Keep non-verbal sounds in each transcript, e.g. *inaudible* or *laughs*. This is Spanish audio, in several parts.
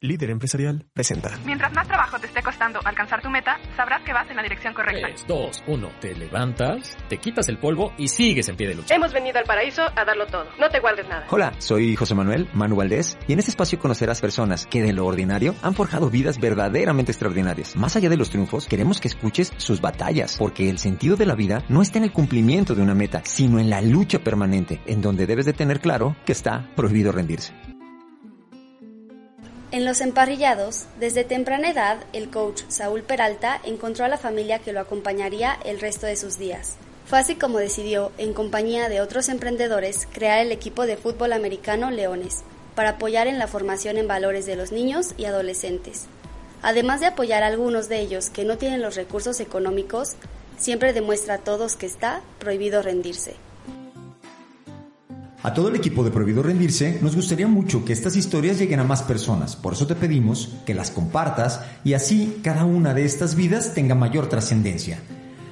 Líder Empresarial presenta. Mientras más trabajo te esté costando alcanzar tu meta, sabrás que vas en la dirección correcta. 3, 2, 1. Te levantas, te quitas el polvo y sigues en pie de lucha. Hemos venido al paraíso a darlo todo. No te guardes nada. Hola, soy José Manuel Manu Valdés y en este espacio conocerás personas que de lo ordinario han forjado vidas verdaderamente extraordinarias. Más allá de los triunfos, queremos que escuches sus batallas, porque el sentido de la vida no está en el cumplimiento de una meta, sino en la lucha permanente, en donde debes de tener claro que está prohibido rendirse. En los emparrillados, desde temprana edad, el coach Saúl Peralta encontró a la familia que lo acompañaría el resto de sus días. Fue así como decidió, en compañía de otros emprendedores, crear el equipo de fútbol americano Leones, para apoyar en la formación en valores de los niños y adolescentes. Además de apoyar a algunos de ellos que no tienen los recursos económicos, siempre demuestra a todos que está prohibido rendirse. A todo el equipo de Prohibido Rendirse nos gustaría mucho que estas historias lleguen a más personas, por eso te pedimos que las compartas y así cada una de estas vidas tenga mayor trascendencia.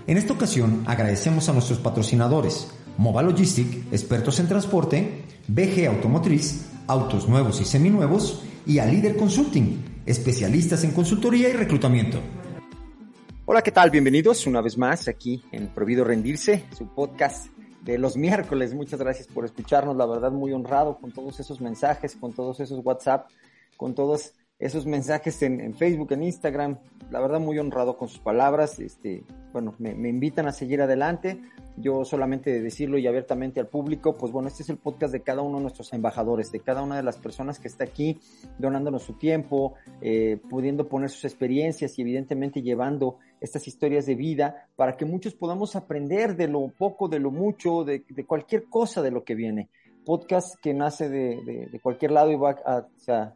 En esta ocasión agradecemos a nuestros patrocinadores, Mova Logistic, expertos en transporte, BG Automotriz, autos nuevos y seminuevos, y a Líder Consulting, especialistas en consultoría y reclutamiento. Hola, ¿qué tal? Bienvenidos una vez más aquí en Prohibido Rendirse, su podcast de los miércoles. Muchas gracias por escucharnos, la verdad muy honrado con todos esos mensajes, con todos esos WhatsApp, con todos esos mensajes en, Facebook, en Instagram. La verdad muy honrado con sus palabras. Este, bueno, me, me, invitan a seguir adelante. Yo solamente de decirlo y abiertamente al público, pues bueno, este es el podcast de cada uno de nuestros embajadores, de cada una de las personas que está aquí donándonos su tiempo, eh, pudiendo poner sus experiencias y evidentemente llevando estas historias de vida para que muchos podamos aprender de lo poco, de lo mucho, de, de cualquier cosa de lo que viene podcast que nace de, de, cualquier lado y va a,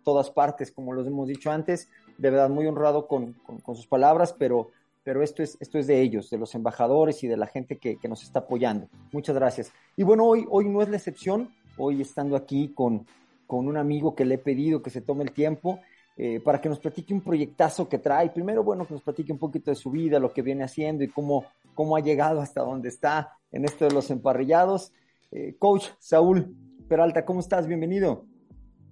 todas partes, como los hemos dicho antes. De verdad, muy honrado con, con, con, sus palabras, pero, pero esto, es, esto es de ellos, de los embajadores y de la gente que, que, nos está apoyando. Muchas gracias. Y bueno, hoy, hoy no es la excepción. Hoy estando aquí con, con un amigo que le he pedido que se tome el tiempo eh, para que nos platique un proyectazo que trae. Primero, bueno, que nos platique un poquito de su vida, lo que viene haciendo y cómo, cómo ha llegado hasta donde está en esto de los emparrillados. Eh, coach Saúl Peralta, ¿cómo estás? Bienvenido.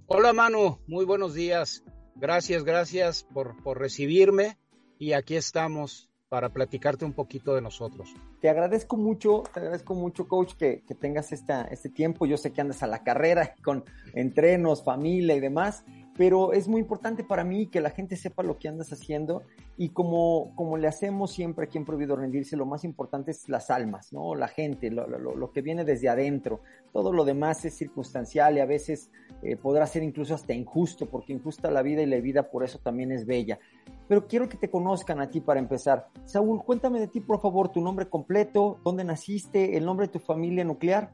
Hola Manu, muy buenos días. Gracias, gracias por, por recibirme y aquí estamos para platicarte un poquito de nosotros. Te agradezco mucho, te agradezco mucho, coach, que, que tengas esta, este tiempo. Yo sé que andas a la carrera con entrenos, familia y demás, pero es muy importante para mí que la gente sepa lo que andas haciendo y como, como le hacemos siempre aquí en Prohibido Rendirse, lo más importante es las almas, ¿no? La gente, lo, lo, lo que viene desde adentro. Todo lo demás es circunstancial y a veces eh, podrá ser incluso hasta injusto, porque injusta la vida y la vida por eso también es bella. Pero quiero que te conozcan a ti para empezar. Saúl, cuéntame de ti, por favor, tu nombre completo, dónde naciste, el nombre de tu familia nuclear.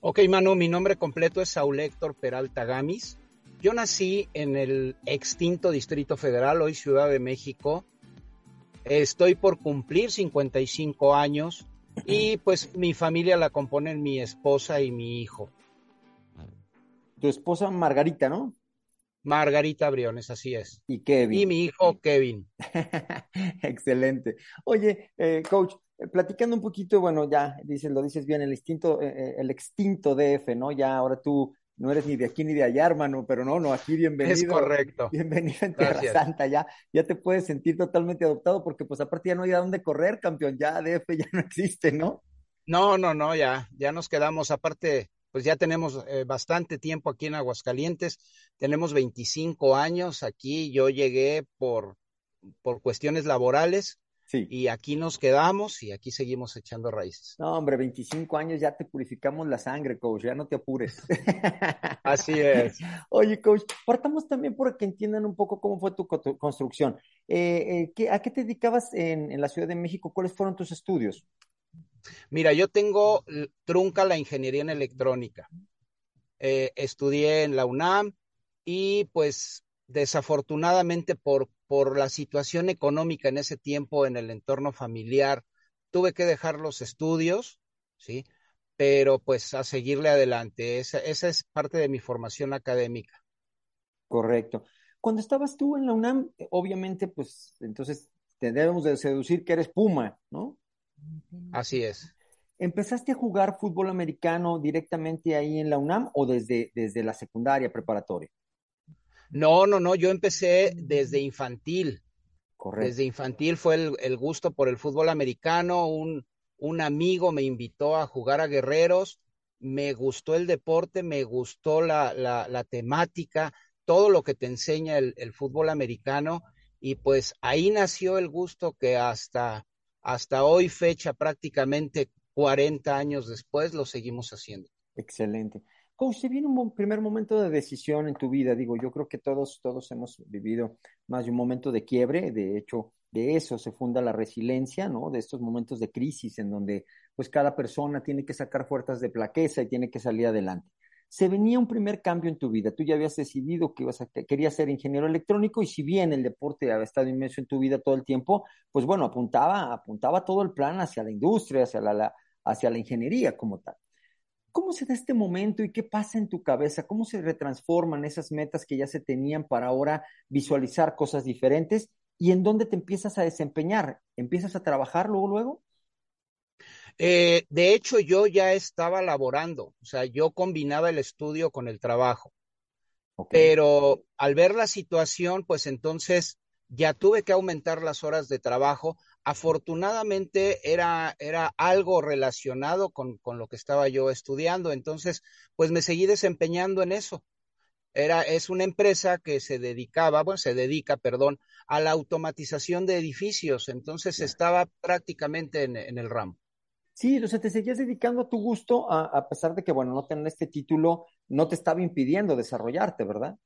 Ok, Manu, mi nombre completo es Saúl Héctor Peralta Gamis. Yo nací en el extinto Distrito Federal, hoy Ciudad de México. Estoy por cumplir 55 años y pues mi familia la componen mi esposa y mi hijo. Tu esposa Margarita, ¿no? Margarita Briones, así es. Y Kevin. Y mi hijo Kevin. *laughs* Excelente. Oye, eh, coach, platicando un poquito, bueno, ya dices, lo dices bien, el extinto, eh, el extinto DF, ¿no? Ya ahora tú no eres ni de aquí ni de allá, hermano, pero no, no, aquí bienvenido. Es correcto. Bienvenido en Tierra Gracias. Santa, ya, ya te puedes sentir totalmente adoptado porque pues aparte ya no hay a dónde correr, campeón, ya DF ya no existe, ¿no? No, no, no, ya, ya nos quedamos, aparte, pues ya tenemos eh, bastante tiempo aquí en Aguascalientes, tenemos 25 años aquí, yo llegué por, por cuestiones laborales, Sí. Y aquí nos quedamos y aquí seguimos echando raíces. No, hombre, 25 años ya te purificamos la sangre, coach, ya no te apures. *laughs* Así es. *laughs* Oye, coach, partamos también por que entiendan un poco cómo fue tu construcción. Eh, eh, ¿A qué te dedicabas en, en la Ciudad de México? ¿Cuáles fueron tus estudios? Mira, yo tengo trunca la ingeniería en electrónica. Eh, estudié en la UNAM y pues desafortunadamente por, por la situación económica en ese tiempo en el entorno familiar, tuve que dejar los estudios, ¿sí? Pero pues a seguirle adelante. Esa, esa es parte de mi formación académica. Correcto. Cuando estabas tú en la UNAM, obviamente, pues entonces debemos de seducir que eres Puma, ¿no? Así es. ¿Empezaste a jugar fútbol americano directamente ahí en la UNAM o desde, desde la secundaria preparatoria? No, no, no, yo empecé desde infantil. Correcto. Desde infantil fue el, el gusto por el fútbol americano. Un, un, amigo me invitó a jugar a Guerreros. Me gustó el deporte, me gustó la, la, la temática, todo lo que te enseña el, el, fútbol americano. Y pues ahí nació el gusto que hasta, hasta hoy fecha, prácticamente 40 años después, lo seguimos haciendo. Excelente. Coach, se viene un primer momento de decisión en tu vida. Digo, yo creo que todos, todos hemos vivido más de un momento de quiebre. De hecho, de eso se funda la resiliencia, ¿no? De estos momentos de crisis en donde, pues, cada persona tiene que sacar fuerzas de plaqueza y tiene que salir adelante. Se venía un primer cambio en tu vida. Tú ya habías decidido que ibas a, que querías ser ingeniero electrónico y si bien el deporte había estado inmenso en tu vida todo el tiempo, pues bueno, apuntaba, apuntaba todo el plan hacia la industria, hacia la, hacia la ingeniería como tal. ¿Cómo se da este momento y qué pasa en tu cabeza? ¿Cómo se retransforman esas metas que ya se tenían para ahora visualizar cosas diferentes? ¿Y en dónde te empiezas a desempeñar? ¿Empiezas a trabajar luego, luego? Eh, de hecho, yo ya estaba laborando, o sea, yo combinaba el estudio con el trabajo. Okay. Pero al ver la situación, pues entonces ya tuve que aumentar las horas de trabajo. Afortunadamente era, era algo relacionado con, con, lo que estaba yo estudiando, entonces pues me seguí desempeñando en eso. Era, es una empresa que se dedicaba, bueno, se dedica, perdón, a la automatización de edificios, entonces estaba prácticamente en, en el ramo. Sí, o sea, te seguías dedicando a tu gusto, a, a pesar de que, bueno, no tener este título no te estaba impidiendo desarrollarte, ¿verdad?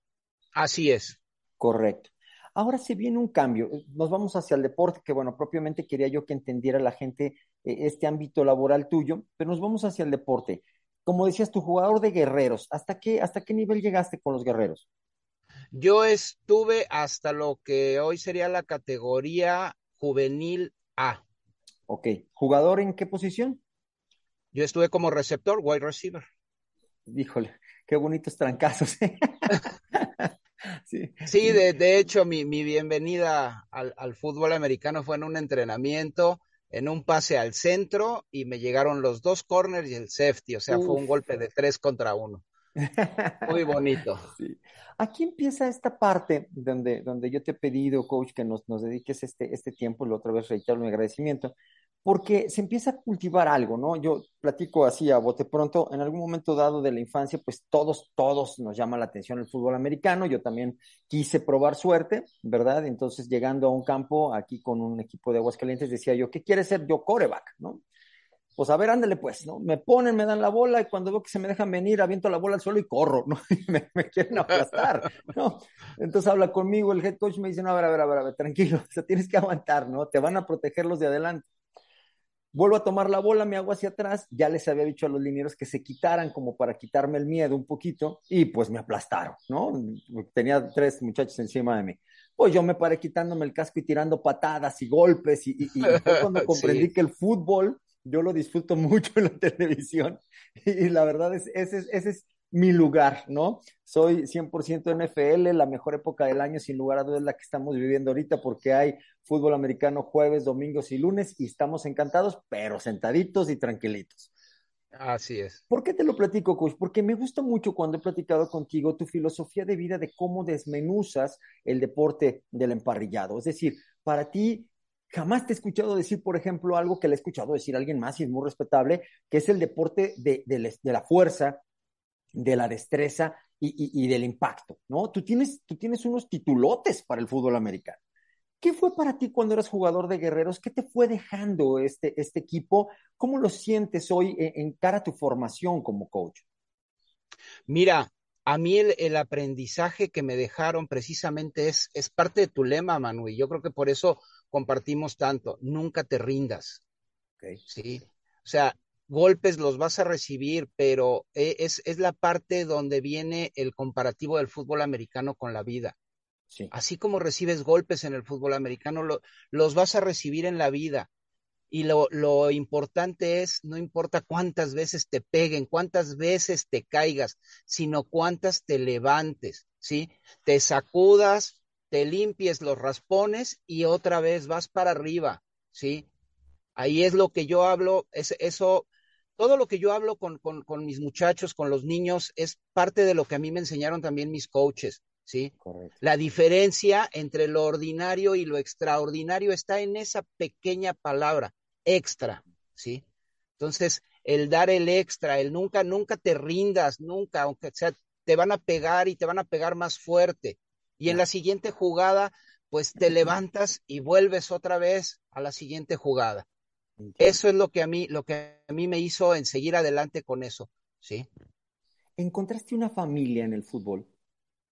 Así es. Correcto. Ahora se viene un cambio. Nos vamos hacia el deporte, que bueno, propiamente quería yo que entendiera la gente eh, este ámbito laboral tuyo, pero nos vamos hacia el deporte. Como decías, tu jugador de guerreros, ¿hasta qué, hasta qué nivel llegaste con los guerreros? Yo estuve hasta lo que hoy sería la categoría juvenil A. Ok. ¿Jugador en qué posición? Yo estuve como receptor, wide receiver. Híjole, qué bonitos trancazos. ¿eh? *laughs* *laughs* Sí, sí de, de, hecho, mi, mi bienvenida al, al, fútbol americano fue en un entrenamiento, en un pase al centro, y me llegaron los dos corners y el safety, o sea, Uf. fue un golpe de tres contra uno. Muy bonito. *laughs* Sí. Aquí empieza esta parte donde, donde yo te he pedido, coach, que nos, nos dediques este, este tiempo, y la otra vez reitero mi agradecimiento, porque se empieza a cultivar algo, ¿no? Yo platico así a bote pronto, en algún momento dado de la infancia, pues todos, todos nos llama la atención el fútbol americano, yo también quise probar suerte, ¿verdad? Entonces, llegando a un campo aquí con un equipo de Aguascalientes, decía yo, ¿qué quiere ser yo coreback, no? Pues a ver, ándale pues, ¿no? Me ponen, me dan la bola y cuando veo que se me dejan venir, aviento la bola al suelo y corro, ¿no? *laughs* Y me, quieren aplastar, ¿no? Entonces habla conmigo el head coach me dice, no, a ver, a ver, a ver, a ver tranquilo, *laughs* o sea, tienes que aguantar, ¿no? Te van a proteger los de adelante vuelvo a tomar la bola, me hago hacia atrás, ya les había dicho a los linieros que se quitaran como para quitarme el miedo un poquito y pues me aplastaron, ¿no? Tenía tres muchachos encima de mí. Pues yo me paré quitándome el casco y tirando patadas y golpes y, y, y fue cuando *laughs* comprendí sí. que el fútbol yo lo disfruto *laughs* mucho en la televisión y, la verdad es, ese, ese es mi lugar, ¿no? Soy 100% NFL, la mejor época del año sin lugar a dudas la que estamos viviendo ahorita porque hay fútbol americano jueves, domingos y lunes y estamos encantados, pero sentaditos y tranquilitos. Así es. ¿Por qué te lo platico, coach? Porque me gusta mucho cuando he platicado contigo tu filosofía de vida de cómo desmenuzas el deporte del emparrillado. Es decir, para ti jamás te he escuchado decir, por ejemplo, algo que le he escuchado decir a alguien más y es muy respetable, que es el deporte de, de, de la fuerza, de la destreza y, y, y, del impacto, ¿no? Tú tienes, tú tienes unos titulotes para el fútbol americano. ¿Qué fue para ti cuando eras jugador de guerreros? ¿Qué te fue dejando este, este equipo? ¿Cómo lo sientes hoy en, en cara a tu formación como coach? Mira, a mí el, el, aprendizaje que me dejaron precisamente es, es parte de tu lema, Manu, y yo creo que por eso compartimos tanto. Nunca te rindas. Okay. Sí. O sea, golpes los vas a recibir, pero es, es, la parte donde viene el comparativo del fútbol americano con la vida. Así como recibes golpes en el fútbol americano, los vas a recibir en la vida. Y lo, lo, importante es, no importa cuántas veces te peguen, cuántas veces te caigas, sino cuántas te levantes, ¿sí? Te sacudas, te limpies los raspones y otra vez vas para arriba, ¿sí? Ahí es lo que yo hablo, es, eso, todo lo que yo hablo con, con, con mis muchachos, con los niños, es parte de lo que a mí me enseñaron también mis coaches. ¿sí? La diferencia entre lo ordinario y lo extraordinario está en esa pequeña palabra, extra, ¿sí? Entonces, el dar el extra, el nunca, nunca te rindas, nunca, aunque sea, te van a pegar y te van a pegar más fuerte. Y en la siguiente jugada, pues te *clears throat* levantas y vuelves otra vez a la siguiente jugada. Eso es lo que a mí, lo que a mí me hizo en seguir adelante con eso, ¿sí? ¿Encontraste una familia en el fútbol?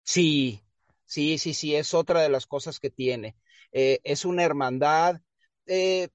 Sí, sí, sí, sí, es otra de las cosas que tiene. Eh, es una hermandad. Eh,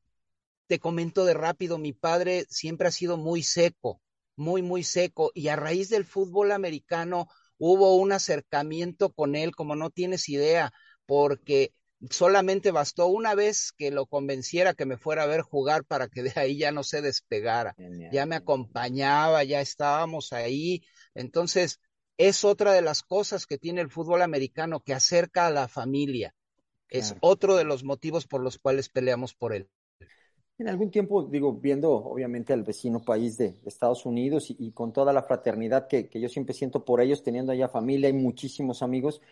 te comento de rápido, mi padre siempre ha sido muy seco, muy, muy seco, y a raíz del fútbol americano hubo un acercamiento con él, como no tienes idea, porque solamente bastó una vez que lo convenciera que me fuera a ver jugar para que de ahí ya no se despegara. Ya me acompañaba, ya estábamos ahí. Entonces, es otra de las cosas que tiene el fútbol americano que acerca a la familia. Es otro de los motivos por los cuales peleamos por él. En algún tiempo, digo, viendo obviamente al vecino país de Estados Unidos y, con toda la fraternidad que, que, yo siempre siento por ellos, teniendo allá familia y muchísimos amigos,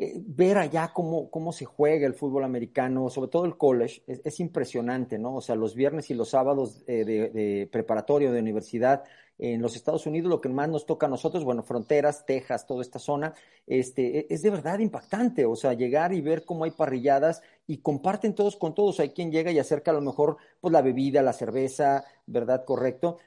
eh, ver allá cómo, cómo se juega el fútbol americano, sobre todo el college, es, impresionante, ¿no? O sea, los viernes y los sábados eh, de, de, preparatorio, de universidad, en los Estados Unidos, lo que más nos toca a nosotros, bueno, fronteras, Texas, toda esta zona, este, e, es de verdad impactante, o sea, llegar y ver cómo hay parrilladas y comparten todos con todos, hay quien llega y acerca a lo mejor, pues la bebida, la cerveza, ¿verdad? Correcto,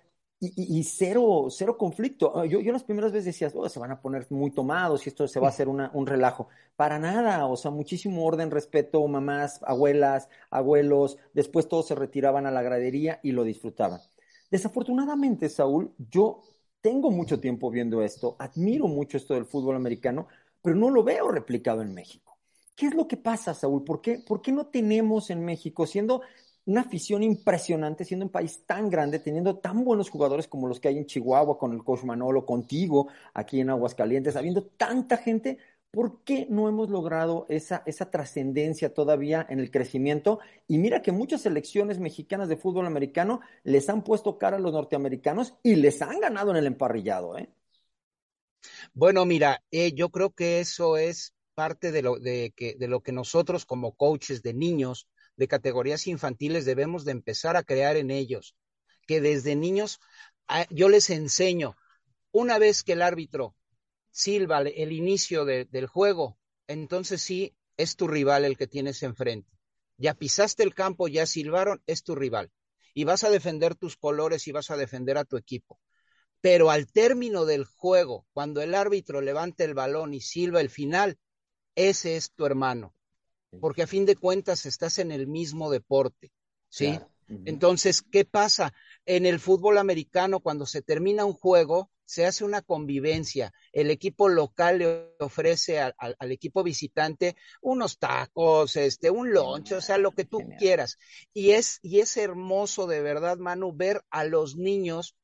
y, cero, cero conflicto. Ah, yo, yo las primeras veces decía, oh, se van a poner muy tomados y esto se va a hacer una, un relajo. Para nada, o sea, muchísimo orden, respeto, mamás, abuelas, abuelos, después todos se retiraban a la gradería y lo disfrutaban. Desafortunadamente, Saúl, yo tengo mucho tiempo viendo esto, admiro mucho esto del fútbol americano, pero no lo veo replicado en México. ¿Qué es lo que pasa, Saúl? ¿Por qué, ¿Por qué no tenemos en México, siendo una afición impresionante, siendo un país tan grande, teniendo tan buenos jugadores como los que hay en Chihuahua, con el coach Manolo, contigo, aquí en Aguascalientes, habiendo tanta gente, ¿por qué no hemos logrado esa, esa trascendencia todavía en el crecimiento? Y mira que muchas selecciones mexicanas de fútbol americano les han puesto cara a los norteamericanos y les han ganado en el emparrillado, ¿eh? Bueno, mira, eh, yo creo que eso es parte de lo, de, que, de lo que nosotros como coaches de niños de categorías infantiles debemos de empezar a crear en ellos, que desde niños yo les enseño, una vez que el árbitro silba el inicio del juego, entonces sí es tu rival el que tienes enfrente. Ya pisaste el campo, ya silbaron, es tu rival. Y vas a defender tus colores y vas a defender a tu equipo. Pero al término del juego, cuando el árbitro levanta el balón y silba el final, ese es tu hermano porque a fin de cuentas estás en el mismo deporte, ¿sí? Entonces, ¿qué pasa? En el fútbol americano, cuando se termina un juego, se hace una convivencia. El equipo local le ofrece al, equipo visitante unos tacos, este, un lunch, o sea, lo que tú quieras. Y es, y es hermoso de verdad, Manu, ver a los niños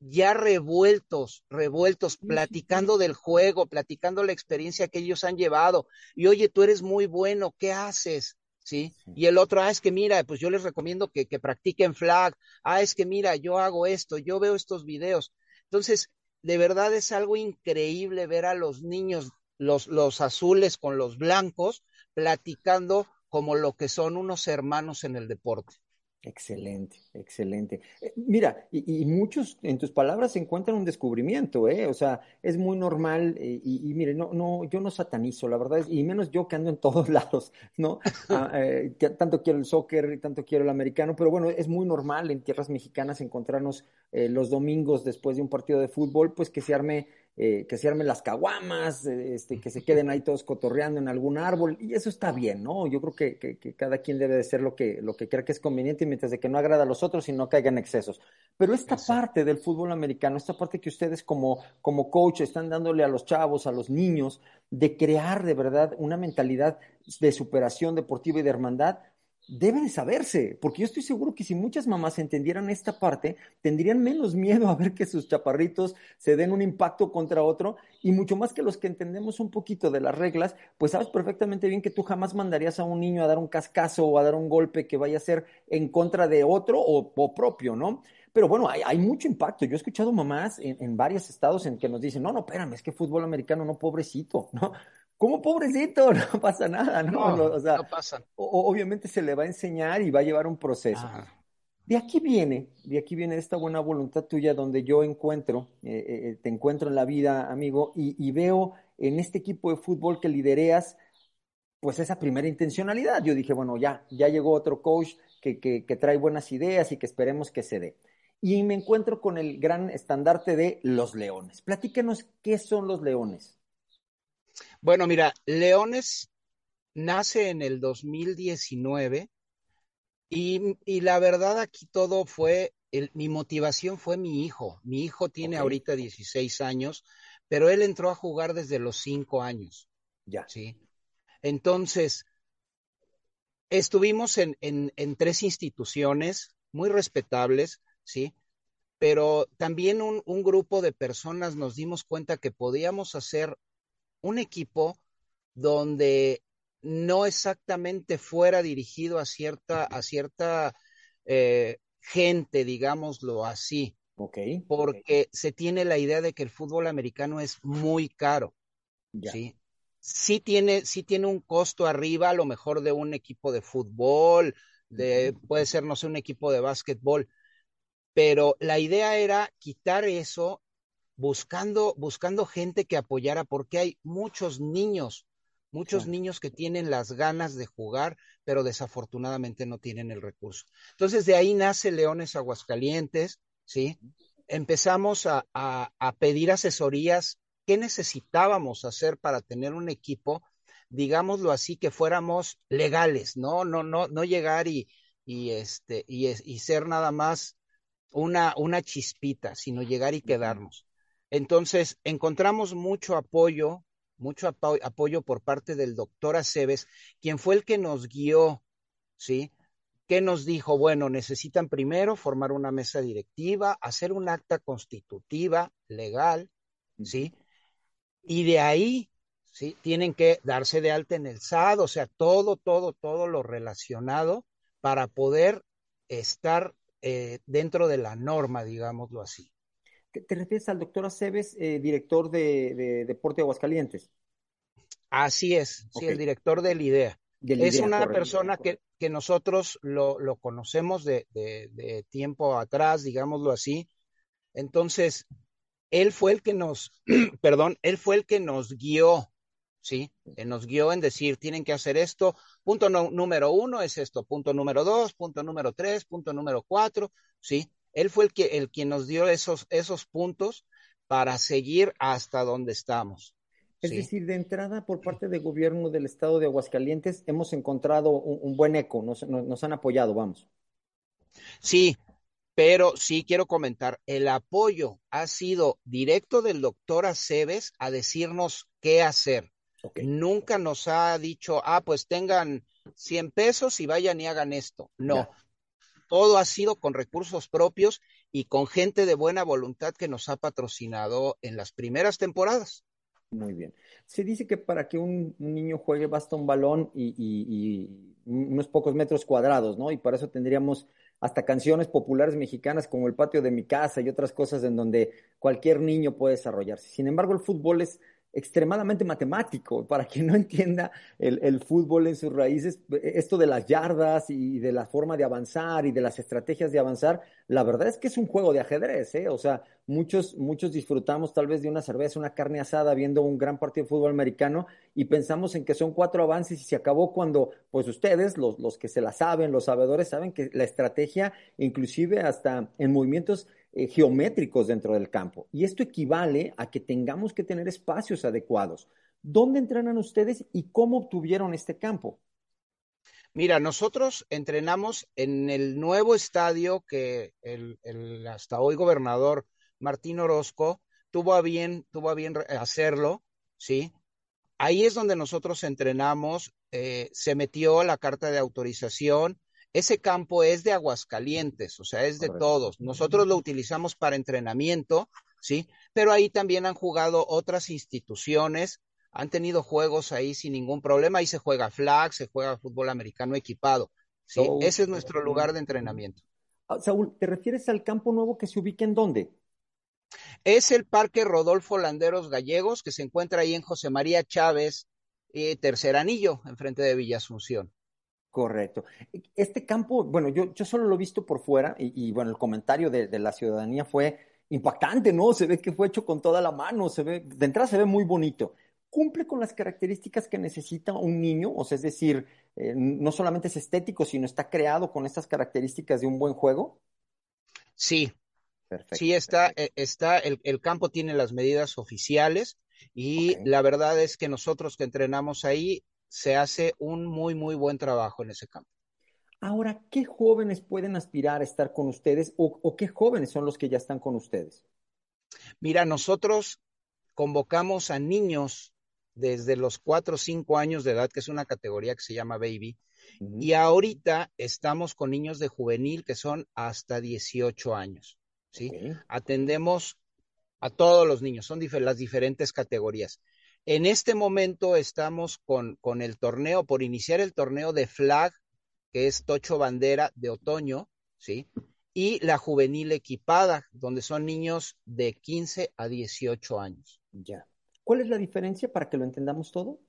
ya revueltos, revueltos, platicando del juego, platicando la experiencia que ellos han llevado. Y oye, tú eres muy bueno, ¿qué haces? ¿Sí? Y el otro, ah, es que mira, pues yo les recomiendo que, que practiquen flag. Ah, es que mira, yo hago esto, yo veo estos videos. Entonces, de verdad es algo increíble ver a los niños, los, los azules con los blancos, platicando como lo que son unos hermanos en el deporte. Excelente, excelente. Eh, mira, y, muchos en tus palabras se encuentran un descubrimiento, ¿eh? O sea, es muy normal eh, y, mire, no, no, yo no satanizo, la verdad, y menos yo que ando en todos *laughs* lados, ¿no? Ah, eh, tanto quiero el soccer y tanto quiero el americano, pero bueno, es muy normal en tierras mexicanas encontrarnos los domingos después de un partido de fútbol, pues que se arme eh, que se armen las caguamas, eh, este, que se queden ahí todos cotorreando en algún árbol, y eso está bien, ¿no? Yo creo que, que, cada quien debe de ser lo que, lo que crea que es conveniente mientras de que no agrada a los otros y no caiga en excesos. Pero esta parte del fútbol americano, esta parte que ustedes como, como coach están dándole a los chavos, a los niños, de crear de verdad una mentalidad de superación deportiva y de hermandad, debe de saberse, porque yo estoy seguro que si muchas mamás entendieran esta parte, tendrían menos miedo a ver que sus chaparritos se den un impacto contra otro y mucho más que los que entendemos un poquito de las reglas, pues sabes perfectamente bien que tú jamás mandarías a un niño a dar un cascazo o a dar un golpe que vaya a ser en contra de otro o, propio, ¿no? Pero bueno, hay, mucho impacto. Yo he escuchado mamás en, en, varios estados en que nos dicen, no, no, espérame, es que fútbol americano, no, pobrecito, ¿no? ¿Cómo pobrecito? *laughs* No pasa nada, ¿no? No, o sea, no pasa. obviamente se le va a enseñar y va a llevar un proceso. De aquí viene, de aquí viene esta buena voluntad tuya donde yo encuentro, eh, eh, eh, te encuentro en la vida, amigo, y, veo en este equipo de fútbol que lidereas, pues esa primera intencionalidad. Yo dije, bueno, ya, ya llegó otro coach que, que, que trae buenas ideas y que esperemos que se dé. Y me encuentro con el gran estandarte de los leones. Platíquenos qué son los leones. Bueno, mira, Leones nace en el 2019 y, y la verdad aquí todo fue, mi motivación fue mi hijo. Mi hijo tiene ahorita 16 años, pero él entró a jugar desde los 5 años. Ya. Sí. Entonces, estuvimos en, en, en tres instituciones muy respetables, ¿sí? Pero también un, un, grupo de personas nos dimos cuenta que podíamos hacer un equipo donde no exactamente fuera dirigido a cierta, a cierta eh, gente, digámoslo así. Okay, porque se tiene la idea de que el fútbol americano es muy caro. ¿sí? Sí, tiene, sí tiene un costo arriba, a lo mejor de un equipo de fútbol, de, puede ser, no sé, un equipo de básquetbol, pero la idea era quitar eso buscando, buscando gente que apoyara, porque hay muchos niños, muchos niños que tienen las ganas de jugar, pero desafortunadamente no tienen el recurso. Entonces, de ahí nace Leones Aguascalientes, ¿sí? Empezamos a, a, pedir asesorías, ¿qué necesitábamos hacer para tener un equipo, digámoslo así, que fuéramos legales, ¿no? No, no, no llegar y, y este, y, y ser nada más una, una chispita, sino llegar y quedarnos. Entonces, encontramos mucho apoyo, mucho apoyo por parte del doctor Aceves, quien fue el que nos guió, ¿sí? Que nos dijo, bueno, necesitan primero formar una mesa directiva, hacer un acta constitutiva legal, ¿sí? Y de ahí, ¿sí? Tienen que darse de alta en el SAD, o sea, todo, todo, todo lo relacionado para poder estar eh, dentro de la norma, digámoslo así. ¿Te refieres al doctor Aceves, eh, director de, Deporte de Aguascalientes? Así es, sí, el director del IDEA. es una persona que, que, nosotros lo, lo conocemos de, de, tiempo atrás, digámoslo así. Entonces, él fue el que nos, *clears throat* perdón, él fue el que nos guió, ¿sí? Él nos guió en decir, tienen que hacer esto. Punto número uno es esto, punto número dos, punto número tres, punto número cuatro, ¿sí? Él fue el que el quien nos dio esos, esos puntos para seguir hasta donde estamos. Es decir, de entrada, por parte del gobierno del estado de Aguascalientes, hemos encontrado un, buen eco, nos, nos, han apoyado, vamos. Sí, pero sí quiero comentar, el apoyo ha sido directo del doctor Aceves a decirnos qué hacer. Nunca nos ha dicho, ah, pues tengan 100 pesos y vayan y hagan esto. No, todo ha sido con recursos propios y con gente de buena voluntad que nos ha patrocinado en las primeras temporadas. Muy bien. Se dice que para que un, niño juegue basta un balón y, unos pocos metros cuadrados, ¿no? Y para eso tendríamos hasta canciones populares mexicanas como El patio de mi casa y otras cosas en donde cualquier niño puede desarrollarse. Sin embargo, el fútbol es extremadamente matemático. Para quien no entienda el, fútbol en sus raíces, esto de las yardas y de la forma de avanzar y de las estrategias de avanzar, la verdad es que es un juego de ajedrez, ¿eh? O sea, muchos, muchos disfrutamos tal vez de una cerveza, una carne asada viendo un gran partido de fútbol americano y pensamos en que son cuatro avances y se acabó cuando, pues ustedes, los, los que se la saben, los sabedores, saben que la estrategia, inclusive hasta en movimientos eh, geométricos dentro del campo. Y esto equivale a que tengamos que tener espacios adecuados. ¿Dónde entrenan ustedes y cómo obtuvieron este campo? Mira, nosotros entrenamos en el nuevo estadio que el, hasta hoy gobernador Martín Orozco tuvo a bien, tuvo a bien hacerlo, ¿sí? Ahí es donde nosotros entrenamos, eh, se metió la carta de autorización, ese campo es de Aguascalientes, o sea, es de todos. Nosotros lo utilizamos para entrenamiento, ¿sí? Pero ahí también han jugado otras instituciones, han tenido juegos ahí sin ningún problema. Ahí se juega flag, se juega fútbol americano equipado. ¿sí? Ese es nuestro lugar de entrenamiento. Ah, Saúl, ¿te refieres al campo nuevo que se ubica en dónde? Es el Parque Rodolfo Landeros Gallegos, que se encuentra ahí en José María Chávez, eh, Tercer Anillo, enfrente de Villa Asunción. Correcto. Este campo, bueno, yo, yo solo lo he visto por fuera y, bueno, el comentario de, de, la ciudadanía fue impactante, ¿no? Se ve que fue hecho con toda la mano, se ve, de entrada se ve muy bonito. ¿Cumple con las características que necesita un niño? O sea, es decir, eh, no solamente es estético, sino está creado con estas características de un buen juego. Sí. Perfecto, sí, está, eh, está el, el, campo tiene las medidas oficiales y la verdad es que nosotros que entrenamos ahí se hace un muy, muy buen trabajo en ese campo. Ahora, ¿qué jóvenes pueden aspirar a estar con ustedes o, qué jóvenes son los que ya están con ustedes? Mira, nosotros convocamos a niños desde los 4 o 5 años de edad, que es una categoría que se llama baby, y ahorita estamos con niños de juvenil que son hasta 18 años. ¿sí? Atendemos a todos los niños, son las diferentes categorías. En este momento estamos con, con el torneo, por iniciar el torneo de flag, que es Tocho Bandera de otoño, ¿sí? Y la juvenil equipada, donde son niños de 15 a 18 años. Ya. ¿Cuál es la diferencia para que lo entendamos todo?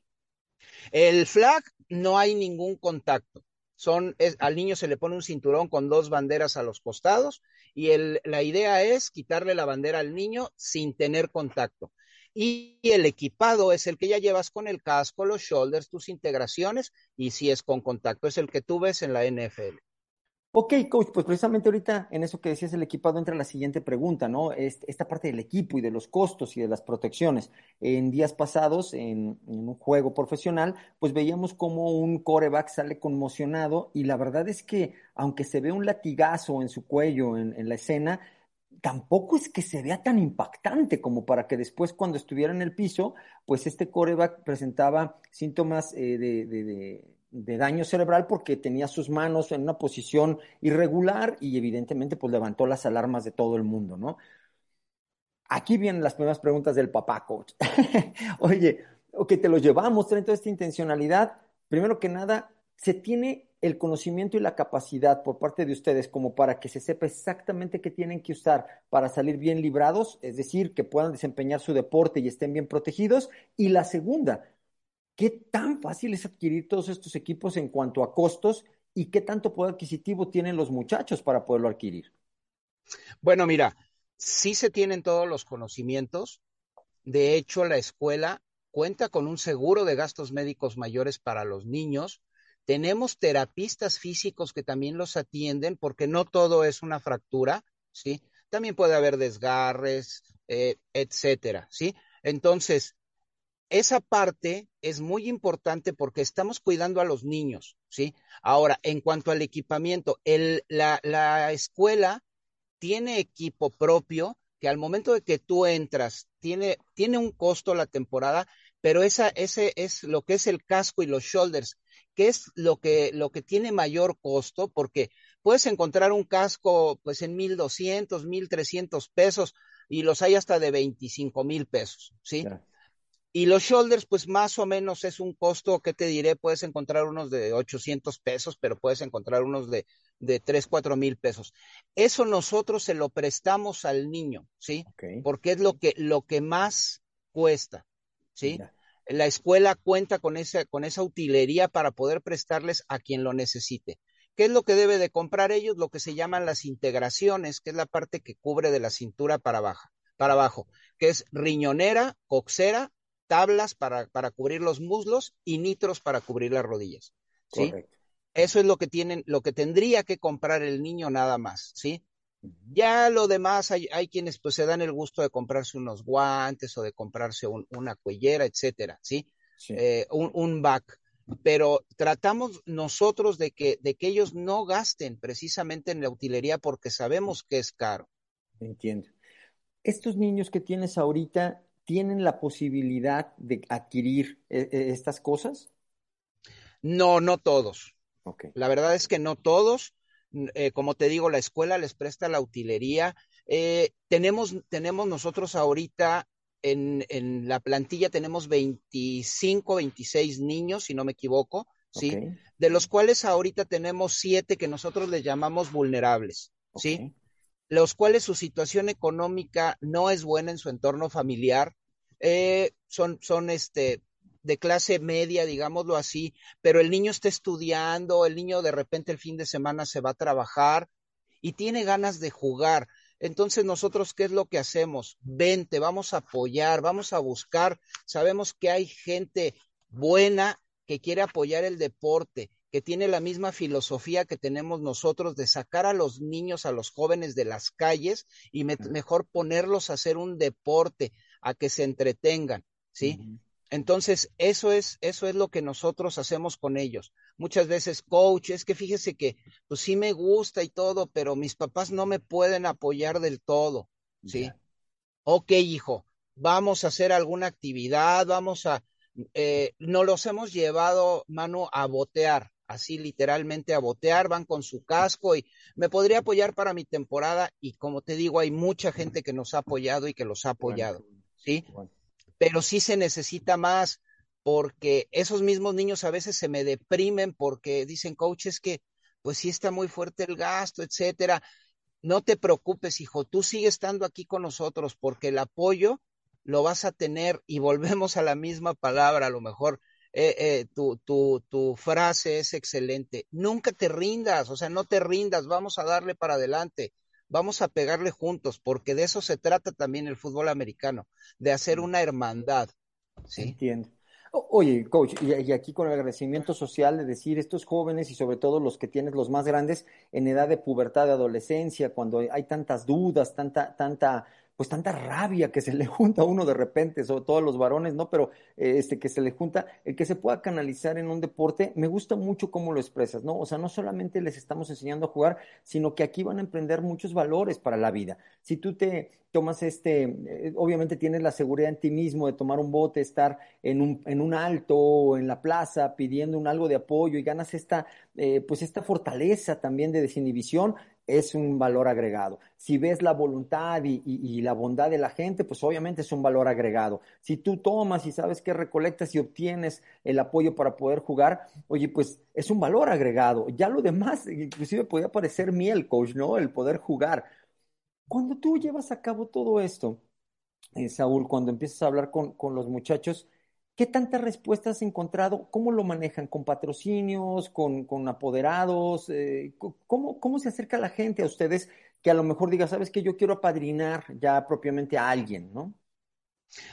El flag no hay ningún contacto. Son, al niño se le pone un cinturón con dos banderas a los costados y el, la idea es quitarle la bandera al niño sin tener contacto y el equipado es el que ya llevas con el casco, los shoulders, tus integraciones y si es con contacto es el que tú ves en la NFL. Ok, coach, pues precisamente ahorita en eso que decías el equipado entra la siguiente pregunta, ¿no? Esta parte del equipo y de los costos y de las protecciones. En días pasados, en, un juego profesional, pues veíamos como un coreback sale conmocionado y la verdad es que aunque se ve un latigazo en su cuello en la escena, tampoco es que se vea tan impactante como para que después cuando estuviera en el piso, pues este coreback presentaba síntomas eh, de, daño cerebral porque tenía sus manos en una posición irregular y evidentemente pues levantó las alarmas de todo el mundo, ¿no? Aquí vienen las primeras preguntas del papá coach. *laughs* Oye, ok, te lo llevamos, traen toda esta intencionalidad. Primero que nada, se tiene el conocimiento y la capacidad por parte de ustedes como para que se sepa exactamente qué tienen que usar para salir bien librados, es decir, que puedan desempeñar su deporte y estén bien protegidos. Y la segunda, ¿qué tan fácil es adquirir todos estos equipos en cuanto a costos y qué tanto poder adquisitivo tienen los muchachos para poderlo adquirir? Bueno, mira, sí se tienen todos los conocimientos. De hecho, la escuela cuenta con un seguro de gastos médicos mayores para los niños tenemos terapistas físicos que también los atienden porque no todo es una fractura, ¿sí? También puede haber desgarres, eh, etcétera, ¿sí? Entonces, esa parte es muy importante porque estamos cuidando a los niños, ¿sí? Ahora, en cuanto al equipamiento, el, la, la escuela tiene equipo propio que al momento de que tú entras, tiene, tiene un costo la temporada, pero esa, ese es lo que es el casco y los shoulders ¿Qué es lo que, lo que tiene mayor costo, porque puedes encontrar un casco pues en 1200, 1300 pesos y los hay hasta de 25 mil pesos, ¿sí? Y los shoulders, pues más o menos es un costo, ¿qué te diré? Puedes encontrar unos de 800 pesos, pero puedes encontrar unos de, de 3, 4 mil pesos. Eso nosotros se lo prestamos al niño, ¿sí? Porque es lo que, lo que más cuesta, ¿sí? La escuela cuenta con esa, con esa utilería para poder prestarles a quien lo necesite. ¿Qué es lo que debe de comprar ellos? Lo que se llaman las integraciones, que es la parte que cubre de la cintura para, baja, para abajo, que es riñonera, coxera, tablas para, para cubrir los muslos y nitros para cubrir las rodillas. ¿sí? Eso es lo que tienen, lo que tendría que comprar el niño nada más, ¿sí? Ya lo demás, hay, hay, quienes pues se dan el gusto de comprarse unos guantes o de comprarse una cuellera, etcétera, ¿sí? Eh, un, un back. Pero tratamos nosotros de que, de que ellos no gasten precisamente en la utilería porque sabemos que es caro. Entiendo. Estos niños que tienes ahorita, ¿tienen la posibilidad de adquirir eh, eh, estas cosas? No, no todos. Okay. La verdad es que no todos. Eh, como te digo, la escuela les presta la utilería. Eh, tenemos, tenemos nosotros ahorita en, en, la plantilla, tenemos 25, 26 niños, si no me equivoco, ¿sí? Okay. De los cuales ahorita tenemos siete que nosotros les llamamos vulnerables, ¿sí? Okay. Los cuales su situación económica no es buena en su entorno familiar. Eh, son, son este, de clase media, digámoslo así, pero el niño está estudiando, el niño de repente el fin de semana se va a trabajar y tiene ganas de jugar. Entonces nosotros, ¿qué es lo que hacemos? Vente, vamos a apoyar, vamos a buscar. Sabemos que hay gente buena que quiere apoyar el deporte, que tiene la misma filosofía que tenemos nosotros de sacar a los niños, a los jóvenes de las calles y me mejor ponerlos a hacer un deporte, a que se entretengan, ¿sí? Uh -huh. Entonces, eso es, eso es lo que nosotros hacemos con ellos. Muchas veces, coach, es que fíjese que, pues sí me gusta y todo, pero mis papás no me pueden apoyar del todo, ¿sí? Yeah. Ok, hijo, vamos a hacer alguna actividad, vamos a, eh, nos los hemos llevado, mano, a botear, así literalmente a botear, van con su casco y me podría apoyar para mi temporada y como te digo, hay mucha gente que nos ha apoyado y que los ha apoyado, ¿sí? Bueno pero sí se necesita más porque esos mismos niños a veces se me deprimen porque dicen, coach, es que pues sí está muy fuerte el gasto, etcétera. No te preocupes, hijo, tú sigue estando aquí con nosotros porque el apoyo lo vas a tener y volvemos a la misma palabra, a lo mejor eh, eh, tu, tu, tu frase es excelente. Nunca te rindas, o sea, no te rindas, vamos a darle para adelante vamos a pegarle juntos, porque de eso se trata también el fútbol americano, de hacer una hermandad. ¿sí? Entiendo. Oye, coach, y aquí con el agradecimiento social de decir estos jóvenes y sobre todo los que tienes los más grandes en edad de pubertad, de adolescencia, cuando hay tantas dudas, tanta, tanta pues tanta rabia que se le junta a uno de repente, sobre todo a los varones, ¿no? Pero eh, este que se le junta, el que se pueda canalizar en un deporte, me gusta mucho cómo lo expresas, ¿no? O sea, no solamente les estamos enseñando a jugar, sino que aquí van a emprender muchos valores para la vida. Si tú te tomas este, eh, obviamente tienes la seguridad en ti mismo de tomar un bote, estar en un, en un alto o en la plaza pidiendo un algo de apoyo y ganas esta, eh, pues esta fortaleza también de desinhibición, es un valor agregado. Si ves la voluntad y, y, la bondad de la gente, pues obviamente es un valor agregado. Si tú tomas y sabes que recolectas y obtienes el apoyo para poder jugar, oye, pues es un valor agregado. Ya lo demás, inclusive podría parecer miel, coach, ¿no? El poder jugar. Cuando tú llevas a cabo todo esto, eh, Saúl, cuando empiezas a hablar con, con los muchachos, ¿Qué tantas respuestas has encontrado? ¿Cómo lo manejan? ¿Con patrocinios? ¿Con, apoderados? Eh, ¿cómo, ¿Cómo se acerca la gente a ustedes que a lo mejor diga, sabes que yo quiero apadrinar ya propiamente a alguien, ¿no?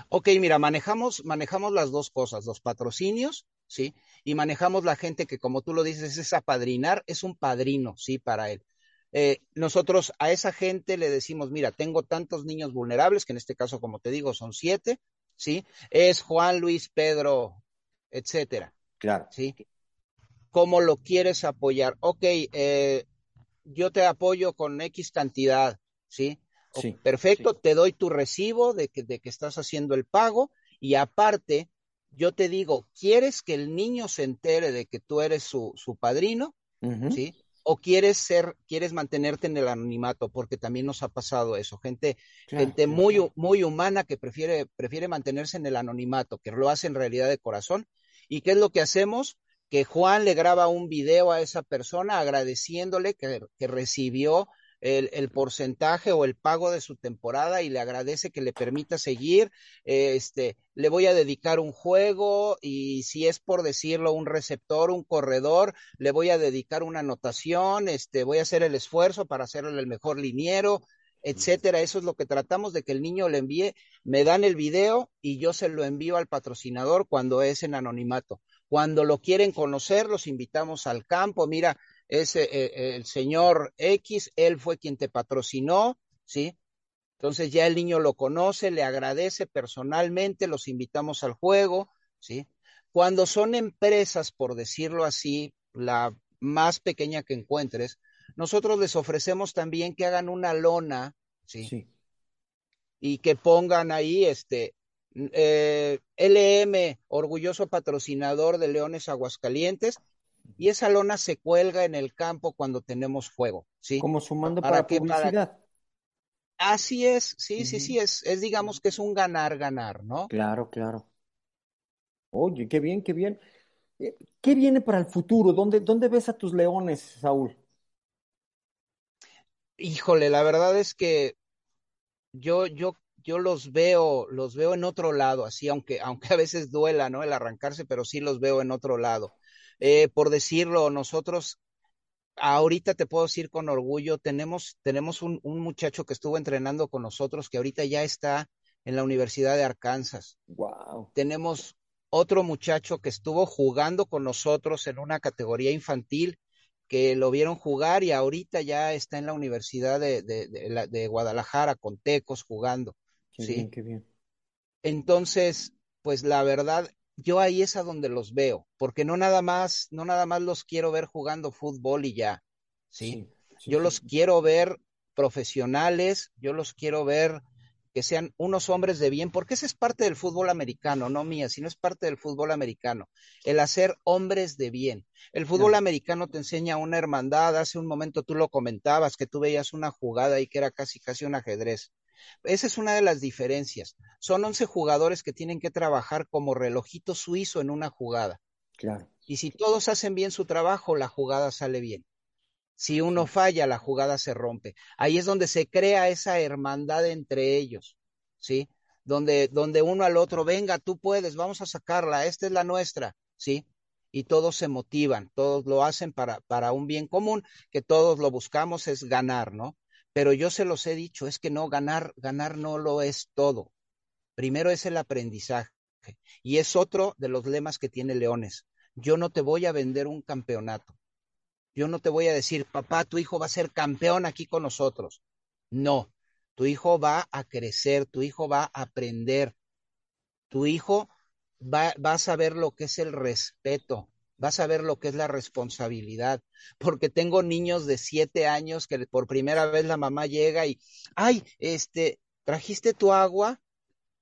Ok, mira, manejamos, manejamos las dos cosas, los patrocinios, ¿sí? Y manejamos la gente que, como tú lo dices, es apadrinar, es un padrino, ¿sí? Para él. Eh, nosotros a esa gente le decimos, mira, tengo tantos niños vulnerables, que en este caso, como te digo, son siete, ¿sí? Es Juan Luis Pedro, etcétera. Claro. ¿Sí? ¿Cómo lo quieres apoyar? Ok, eh, yo te apoyo con X cantidad, ¿sí? Sí, Perfecto, sí. te doy tu recibo de que, de que estás haciendo el pago y aparte, yo te digo, ¿quieres que el niño se entere de que tú eres su, su padrino? Uh -huh. ¿Sí? O quieres ser, quieres mantenerte en el anonimato, porque también nos ha pasado eso, gente, claro, gente claro, muy, muy humana que prefiere, prefiere mantenerse en el anonimato, que lo hace en realidad de corazón. ¿Y qué es lo que hacemos? Que Juan le graba un video a esa persona agradeciéndole que, que recibió el, el, porcentaje o el pago de su temporada y le agradece que le permita seguir. Eh, este, le voy a dedicar un juego y si es por decirlo un receptor, un corredor, le voy a dedicar una anotación, este, voy a hacer el esfuerzo para hacerle el mejor liniero, etcétera. Eso es lo que tratamos de que el niño le envíe. Me dan el video y yo se lo envío al patrocinador cuando es en anonimato. Cuando lo quieren conocer, los invitamos al campo. Mira, es eh, eh, el señor X, él fue quien te patrocinó, ¿sí? Entonces ya el niño lo conoce, le agradece personalmente, los invitamos al juego, ¿sí? Cuando son empresas, por decirlo así, la más pequeña que encuentres, nosotros les ofrecemos también que hagan una lona, ¿sí? sí. Y que pongan ahí, este, eh, LM, orgulloso patrocinador de Leones Aguascalientes, y esa lona se cuelga en el campo cuando tenemos fuego, ¿sí? Como sumando para, publicidad. Así es, sí, sí, sí, es, es digamos que es un ganar-ganar, ¿no? Claro, claro. Oye, qué bien, qué bien. Eh, ¿Qué viene para el futuro? ¿Dónde, dónde ves a tus leones, Saúl? Híjole, la verdad es que yo, yo, yo los veo, los veo en otro lado, así, aunque, aunque a veces duela, ¿no? El arrancarse, pero sí los veo en otro lado. Eh, por decirlo, nosotros ahorita te puedo decir con orgullo, tenemos, tenemos un, un, muchacho que estuvo entrenando con nosotros que ahorita ya está en la Universidad de Arkansas. Wow. Tenemos otro muchacho que estuvo jugando con nosotros en una categoría infantil que lo vieron jugar y ahorita ya está en la Universidad de, de, de, de Guadalajara con Tecos jugando. Qué ¿sí? bien, qué bien. Entonces, pues la verdad, yo ahí es a donde los veo, porque no nada más, no nada más los quiero ver jugando fútbol y ya, ¿sí? Sí, sí, yo sí. los quiero ver profesionales, yo los quiero ver que sean unos hombres de bien, porque esa es parte del fútbol americano, no mía, sino es parte del fútbol americano, el hacer hombres de bien. El fútbol americano te enseña una hermandad, hace un momento tú lo comentabas, que tú veías una jugada ahí que era casi casi un ajedrez. Esa es una de las diferencias. Son 11 jugadores que tienen que trabajar como relojito suizo en una jugada. Claro. Y si todos hacen bien su trabajo, la jugada sale bien. Si uno falla, la jugada se rompe. Ahí es donde se crea esa hermandad entre ellos, ¿sí? Donde, donde uno al otro, venga, tú puedes, vamos a sacarla, esta es la nuestra, ¿sí? Y todos se motivan, todos lo hacen para, para un bien común, que todos lo buscamos es ganar, ¿no? Pero yo se los he dicho, es que no, ganar, ganar no lo es todo. Primero es el aprendizaje. Y es otro de los lemas que tiene Leones. Yo no te voy a vender un campeonato. Yo no te voy a decir, papá, tu hijo va a ser campeón aquí con nosotros. No, tu hijo va a crecer, tu hijo va a aprender, tu hijo va, va a saber lo que es el respeto, va a saber lo que es la responsabilidad, porque tengo niños de siete años que por primera vez la mamá llega y, ay, este, ¿trajiste tu agua?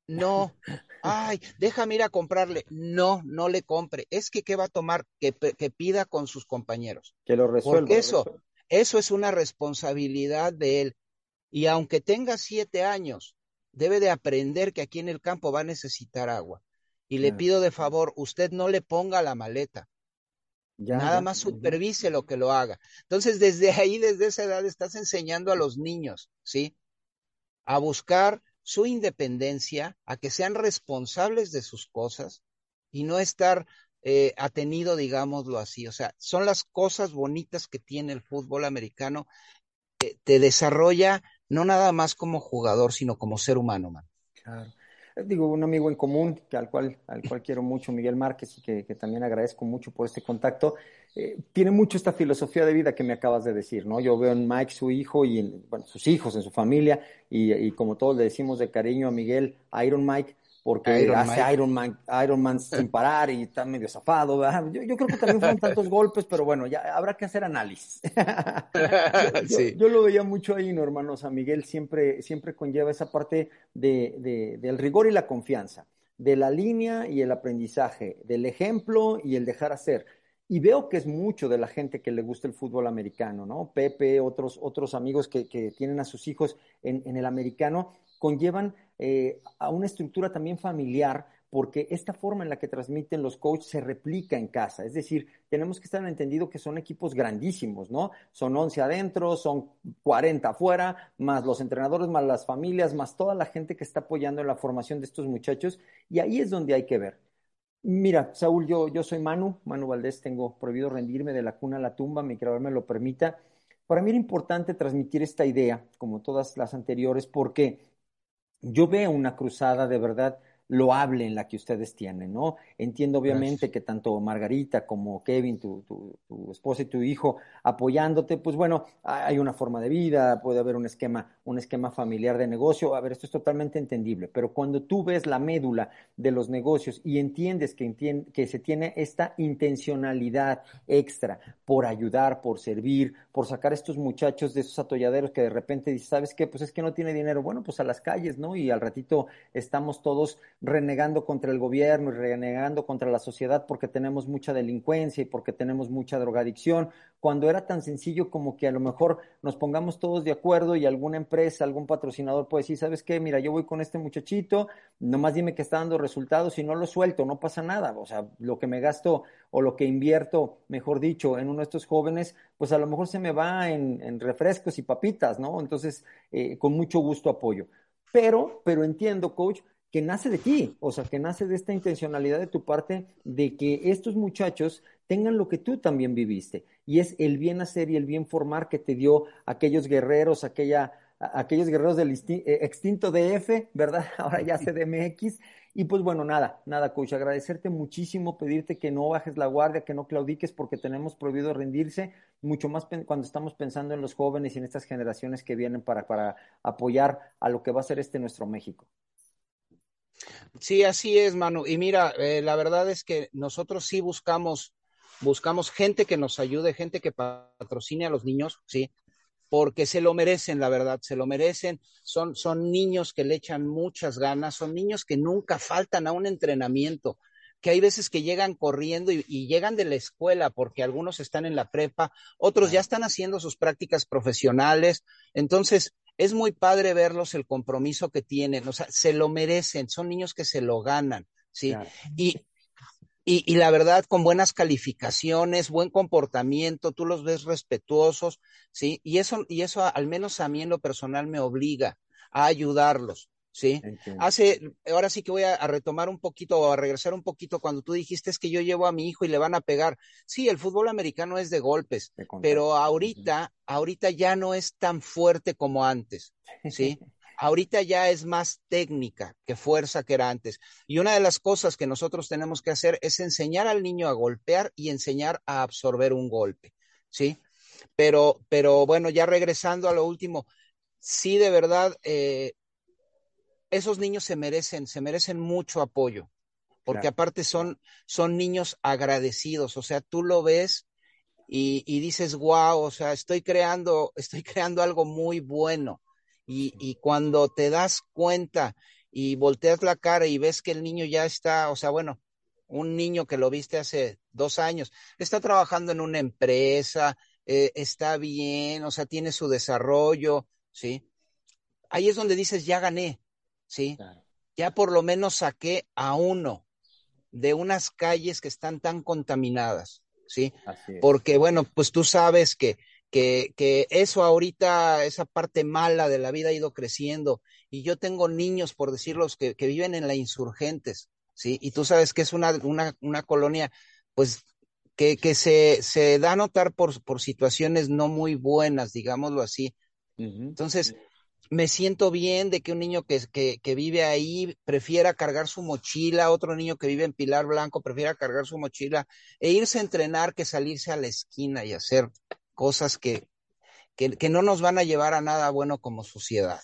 No, ay, déjame ir a comprarle. No, no le compre. Es que, ¿qué va a tomar? Que, que pida con sus compañeros. Que lo resuelva. Porque eso, eso es una responsabilidad de él. Y aunque tenga siete años, debe de aprender que aquí en el campo va a necesitar agua. Y le pido de favor, usted no le ponga la maleta, Ya, nada ya, más supervise lo que lo haga. Entonces, desde ahí, desde esa edad, estás enseñando a los niños, ¿sí? A buscar su independencia, a que sean responsables de sus cosas y no estar eh, atenido, digámoslo así. O sea, son las cosas bonitas que tiene el fútbol americano. que te desarrolla no nada más como jugador, sino como ser humano, man. Claro. Digo, un amigo en común que al cual, al cual quiero mucho, Miguel Márquez, y que, que también agradezco mucho por este contacto, eh, tiene mucho esta filosofía de vida que me acabas de decir, ¿no? Yo veo en Mike su hijo y en, bueno, sus hijos, en su familia, y, y como todos le decimos de cariño a Miguel, Iron Mike, porque Iron hace Mike. Iron Man, Iron Man sin *laughs* parar y está medio zafado, ¿verdad? Yo, yo creo que también fueron tantos golpes, pero bueno, ya habrá que hacer análisis. *laughs* Yo, Sí. yo lo veía mucho ahí, ¿no, hermano? Sea, Miguel siempre, siempre conlleva esa parte de, de- del rigor y la confianza, de la línea y el aprendizaje, del ejemplo y el dejar hacer. Y veo que es mucho de la gente que le gusta el fútbol americano, ¿no? Pepe, otros, otros amigos que, que tienen a sus hijos en, en el americano, conllevan eh, a una estructura también familiar, porque esta forma en la que transmiten los coaches se replica en casa. Es decir, tenemos que estar entendido que son equipos grandísimos, ¿no? Son 11 adentro, son 40 afuera, más los entrenadores, más las familias, más toda la gente que está apoyando en la formación de estos muchachos. Y ahí es donde hay que ver. Mira, Saúl, yo, yo soy Manu, Manu Valdés, tengo prohibido rendirme de la cuna a la tumba, mi creador me lo permita. Para mí era importante transmitir esta idea, como todas las anteriores, porque yo veo una cruzada de verdad loable en la que ustedes tienen, ¿no? Entiendo obviamente que tanto Margarita como Kevin, tu, tu, tu, esposa y tu hijo, apoyándote, pues bueno, hay una forma de vida, puede haber un esquema, un esquema familiar de negocio, a ver, esto es totalmente entendible, pero cuando tú ves la médula de los negocios y entiendes que, que se tiene esta intencionalidad extra por ayudar, por servir, por sacar a estos muchachos de esos atolladeros que de repente dices, ¿sabes qué? Pues es que no tiene dinero, bueno, pues a las calles, ¿no? Y al ratito estamos todos renegando contra el gobierno y renegando contra la sociedad porque tenemos mucha delincuencia y porque tenemos mucha drogadicción, cuando era tan sencillo como que a lo mejor nos pongamos todos de acuerdo y alguna empresa, algún patrocinador puede decir, ¿sabes qué? Mira, yo voy con este muchachito, nomás dime que está dando resultados y no lo suelto, no pasa nada. O sea, lo que me gasto o lo que invierto, mejor dicho, en uno de estos jóvenes, pues a lo mejor se me va en, refrescos y papitas, ¿no? Entonces, eh, con mucho gusto apoyo. Pero, pero entiendo, coach, que nace de ti, o sea, que nace de esta intencionalidad de tu parte de que estos muchachos tengan lo que tú también viviste, y es el bien hacer y el bien formar que te dio aquellos guerreros, aquella, aquellos guerreros del eh, extinto DF, ¿verdad? *laughs* Ahora ya CDMX. Y pues bueno, nada, nada, coach, agradecerte muchísimo, pedirte que no bajes la guardia, que no claudiques porque tenemos prohibido rendirse, mucho más cuando estamos pensando en los jóvenes y en estas generaciones que vienen para, para apoyar a lo que va a ser este nuestro México. Sí, así es, Manu. Y mira, eh, la verdad es que nosotros sí buscamos, buscamos gente que nos ayude, gente que patrocine a los niños, sí, porque se lo merecen, la verdad, se lo merecen. Son, son niños que le echan muchas ganas, son niños que nunca faltan a un entrenamiento que hay veces que llegan corriendo y, y, llegan de la escuela porque algunos están en la prepa, otros ya están haciendo sus prácticas profesionales. Entonces, es muy padre verlos el compromiso que tienen, o sea, se lo merecen, son niños que se lo ganan, ¿sí? Y, y, y, la verdad, con buenas calificaciones, buen comportamiento, tú los ves respetuosos, ¿sí? Y eso, y eso al menos a mí en lo personal me obliga a ayudarlos. ¿Sí? Hace, ahora sí que voy a, retomar un poquito o a regresar un poquito cuando tú dijiste es que yo llevo a mi hijo y le van a pegar. Sí, el fútbol americano es de golpes, pero ahorita, ahorita ya no es tan fuerte como antes, ¿sí? *laughs* ahorita ya es más técnica que fuerza que era antes. Y una de las cosas que nosotros tenemos que hacer es enseñar al niño a golpear y enseñar a absorber un golpe, ¿sí? Pero, pero bueno, ya regresando a lo último, sí de verdad, eh, esos niños se merecen, se merecen mucho apoyo, porque aparte son, son niños agradecidos, o sea, tú lo ves y, y, dices, wow, o sea, estoy creando, *laughs* estoy creando algo muy bueno. Y, y cuando te das cuenta y volteas la cara y ves que el niño ya está, o sea, bueno, un niño que lo viste hace dos años, está trabajando en una empresa, eh, está bien, o sea, tiene su desarrollo, ¿sí? Ahí es donde dices, ya gané, ¿sí? Ya por lo menos saqué a uno de unas calles que están tan contaminadas, ¿sí? Porque, bueno, pues tú sabes que, que, que eso ahorita, esa parte mala de la vida ha ido creciendo. Y yo tengo niños, por decirlo, que, que viven en la insurgentes, ¿sí? Y tú sabes que es una, una, una colonia, pues, que, que se, se da a notar por, por situaciones no muy buenas, digámoslo así. Entonces, me siento bien de que un niño que, que, que, vive ahí prefiera cargar su mochila, otro niño que vive en Pilar Blanco prefiera cargar su mochila e irse a entrenar que salirse a la esquina y hacer cosas que, que, que no nos van a llevar a nada bueno como sociedad.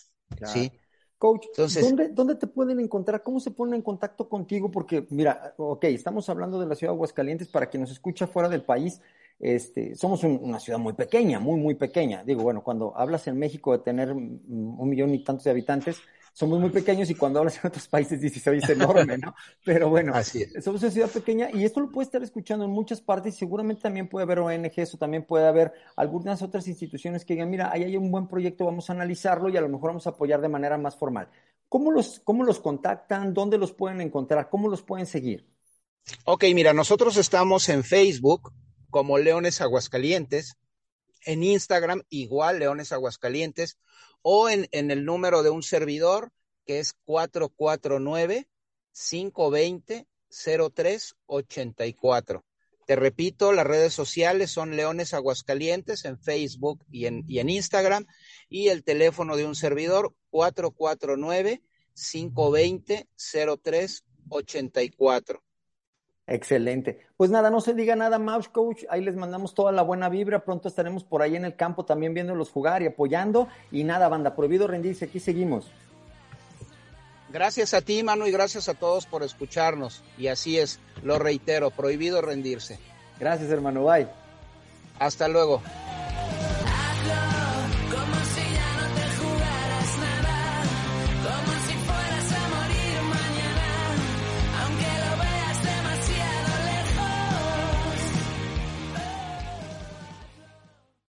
¿sí? Coach, Entonces, ¿dónde, ¿dónde, te pueden encontrar? ¿Cómo se ponen en contacto contigo? Porque, mira, ok, estamos hablando de la ciudad de Aguascalientes, para quien nos escucha fuera del país, este, somos una ciudad muy pequeña, muy, muy pequeña. Digo, bueno, cuando hablas en México de tener un millón y tantos de habitantes, somos muy pequeños y cuando hablas en otros países dices, oye, es enorme, ¿no? *laughs* Pero bueno, somos una ciudad pequeña y esto lo puedes estar escuchando en muchas partes. Seguramente también puede haber ONGs o también puede haber algunas otras instituciones que digan, mira, ahí hay un buen proyecto, vamos a analizarlo y a lo mejor vamos a apoyar de manera más formal. ¿Cómo los, cómo los contactan? ¿Dónde los pueden encontrar? ¿Cómo los pueden seguir? Ok, mira, nosotros estamos en Facebook como Leones Aguascalientes, en Instagram igual Leones Aguascalientes, o en, en el número de un servidor que es 449-520-0384. Te repito, las redes sociales son Leones Aguascalientes en Facebook y en, y en Instagram, y el teléfono de un servidor 449 520-0384. Excelente. Pues nada, no se diga nada más, coach. Ahí les mandamos toda la buena vibra. Pronto estaremos por ahí en el campo también viéndolos jugar y apoyando. Y nada, banda, prohibido rendirse. Aquí seguimos. Gracias a ti, Manu, y gracias a todos por escucharnos. Y así es, lo reitero, prohibido rendirse. Gracias, hermano. Bye. Hasta luego.